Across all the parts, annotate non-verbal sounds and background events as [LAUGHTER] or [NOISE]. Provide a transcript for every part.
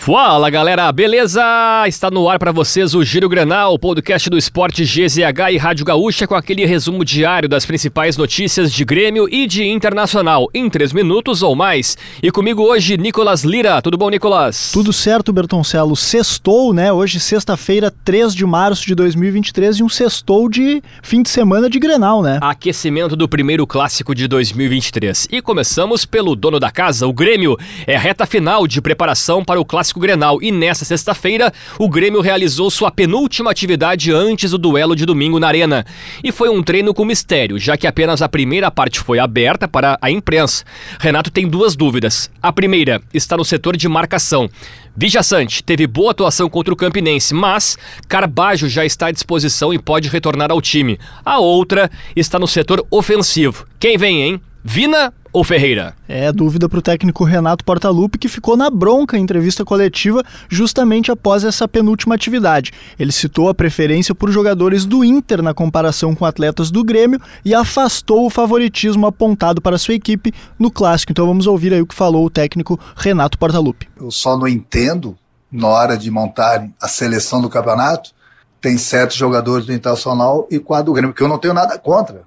Fala galera, beleza? Está no ar para vocês o Giro Granal, podcast do esporte GZH e Rádio Gaúcha com aquele resumo diário das principais notícias de Grêmio e de Internacional em três minutos ou mais. E comigo hoje, Nicolas Lira. Tudo bom, Nicolas? Tudo certo, Bertoncelo. Sextou, né? Hoje, sexta-feira, 3 de março de 2023 e um sextou de fim de semana de Grenal, né? Aquecimento do primeiro clássico de 2023. E começamos pelo dono da casa, o Grêmio. É reta final de preparação para o clássico Clássico Grenal e nesta sexta-feira o Grêmio realizou sua penúltima atividade antes do duelo de domingo na Arena. E foi um treino com mistério, já que apenas a primeira parte foi aberta para a imprensa. Renato tem duas dúvidas. A primeira está no setor de marcação. Vijaçante teve boa atuação contra o Campinense, mas Carbajo já está à disposição e pode retornar ao time. A outra está no setor ofensivo. Quem vem, hein? Vina ou Ferreira? É dúvida para o técnico Renato Portaluppi, que ficou na bronca em entrevista coletiva justamente após essa penúltima atividade. Ele citou a preferência por jogadores do Inter na comparação com atletas do Grêmio e afastou o favoritismo apontado para sua equipe no clássico. Então vamos ouvir aí o que falou o técnico Renato Portaluppi. Eu só não entendo na hora de montar a seleção do campeonato tem sete jogadores do Internacional e quatro do Grêmio, que eu não tenho nada contra.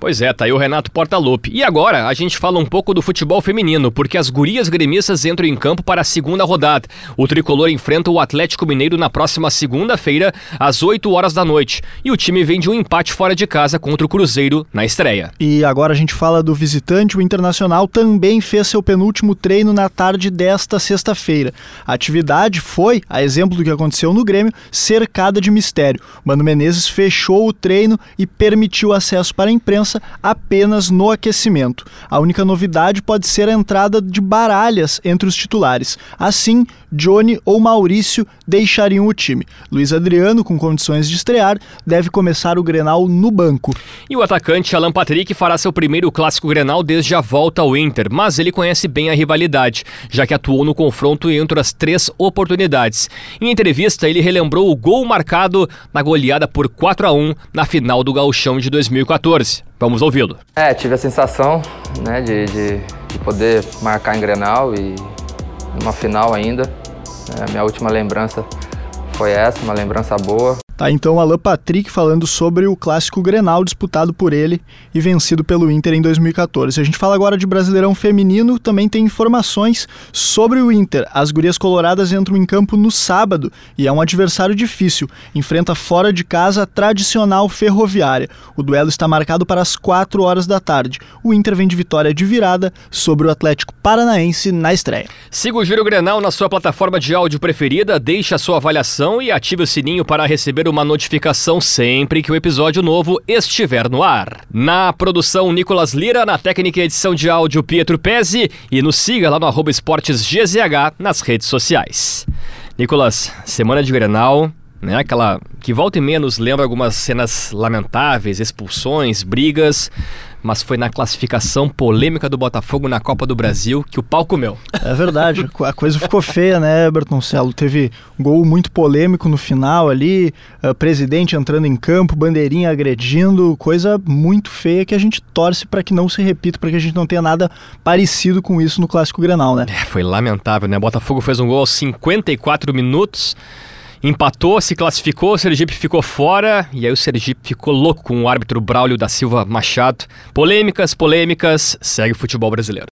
Pois é, tá aí o Renato Portaluppi. E agora a gente fala um pouco do futebol feminino, porque as gurias gremistas entram em campo para a segunda rodada. O tricolor enfrenta o Atlético Mineiro na próxima segunda-feira, às 8 horas da noite. E o time vem de um empate fora de casa contra o Cruzeiro na estreia. E agora a gente fala do visitante, o Internacional também fez seu penúltimo treino na tarde desta sexta-feira. A atividade foi, a exemplo do que aconteceu no Grêmio, cercada de mistério. Mano Menezes fechou o treino e permitiu acesso para a imprensa apenas no aquecimento. A única novidade pode ser a entrada de baralhas entre os titulares. Assim, Johnny ou Maurício deixariam o time. Luiz Adriano, com condições de estrear, deve começar o Grenal no banco. E o atacante Alan Patrick fará seu primeiro clássico Grenal desde a volta ao Inter, mas ele conhece bem a rivalidade, já que atuou no confronto entre as três oportunidades. Em entrevista, ele relembrou o gol marcado na goleada por 4 a 1 na final do Gauchão de 2014. Vamos ouvi-lo. É, tive a sensação né, de, de, de poder marcar em Grenal e numa final ainda. É, minha última lembrança foi essa, uma lembrança boa. Tá, então Alan Patrick falando sobre o clássico Grenal disputado por ele e vencido pelo Inter em 2014. A gente fala agora de Brasileirão Feminino, também tem informações sobre o Inter. As gurias coloradas entram em campo no sábado e é um adversário difícil. Enfrenta fora de casa a tradicional ferroviária. O duelo está marcado para as 4 horas da tarde. O Inter vem de vitória de virada sobre o Atlético Paranaense na estreia. Siga o Giro Grenal na sua plataforma de áudio preferida, deixe a sua avaliação e ative o sininho para receber uma notificação sempre que o episódio novo estiver no ar. Na produção, Nicolas Lira, na técnica e edição de áudio, Pietro Pezzi, e nos siga lá no arroba esportes GZH nas redes sociais. Nicolas, semana de Grenal, né? Aquela que volta e menos lembra algumas cenas lamentáveis, expulsões, brigas, mas foi na classificação polêmica do Botafogo na Copa do Brasil que o pau comeu. É verdade, [LAUGHS] a coisa ficou feia, né, Bertoncello? Teve um gol muito polêmico no final ali, uh, presidente entrando em campo, bandeirinha agredindo, coisa muito feia que a gente torce para que não se repita, para que a gente não tenha nada parecido com isso no Clássico Grenal, né? É, foi lamentável, né? Botafogo fez um gol aos 54 minutos empatou, se classificou, o Sergipe ficou fora e aí o Sergipe ficou louco com o árbitro Braulio da Silva Machado. Polêmicas, polêmicas, segue o futebol brasileiro.